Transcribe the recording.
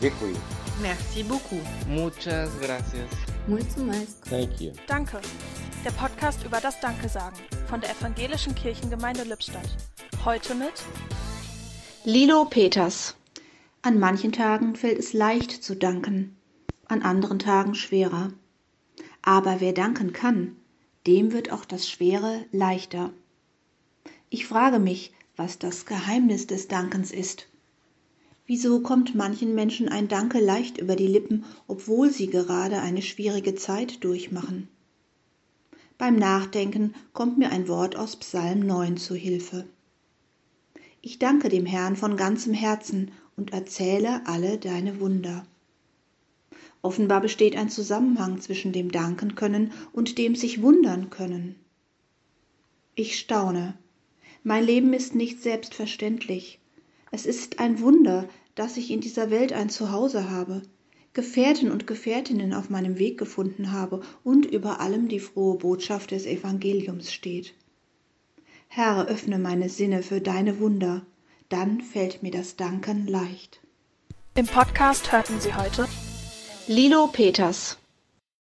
Děkuji. Merci beaucoup. Muchas gracias. Mulțumesc. Thank you. Danke. Der Podcast über das Danke sagen von der Evangelischen Kirchengemeinde Lippstadt. Heute mit Lilo Peters. An manchen Tagen fällt es leicht zu danken, an anderen Tagen schwerer. Aber wer danken kann, dem wird auch das Schwere leichter. Ich frage mich, was das Geheimnis des Dankens ist. Wieso kommt manchen Menschen ein Danke leicht über die Lippen, obwohl sie gerade eine schwierige Zeit durchmachen? Beim Nachdenken kommt mir ein Wort aus Psalm 9 zu Hilfe. Ich danke dem Herrn von ganzem Herzen und erzähle alle deine Wunder. Offenbar besteht ein Zusammenhang zwischen dem Danken können und dem sich wundern können. Ich staune. Mein Leben ist nicht selbstverständlich. Es ist ein Wunder, dass ich in dieser Welt ein Zuhause habe, Gefährten und Gefährtinnen auf meinem Weg gefunden habe und über allem die frohe Botschaft des Evangeliums steht. Herr, öffne meine Sinne für deine Wunder, dann fällt mir das Danken leicht. im Podcast hörten Sie heute Lilo Peters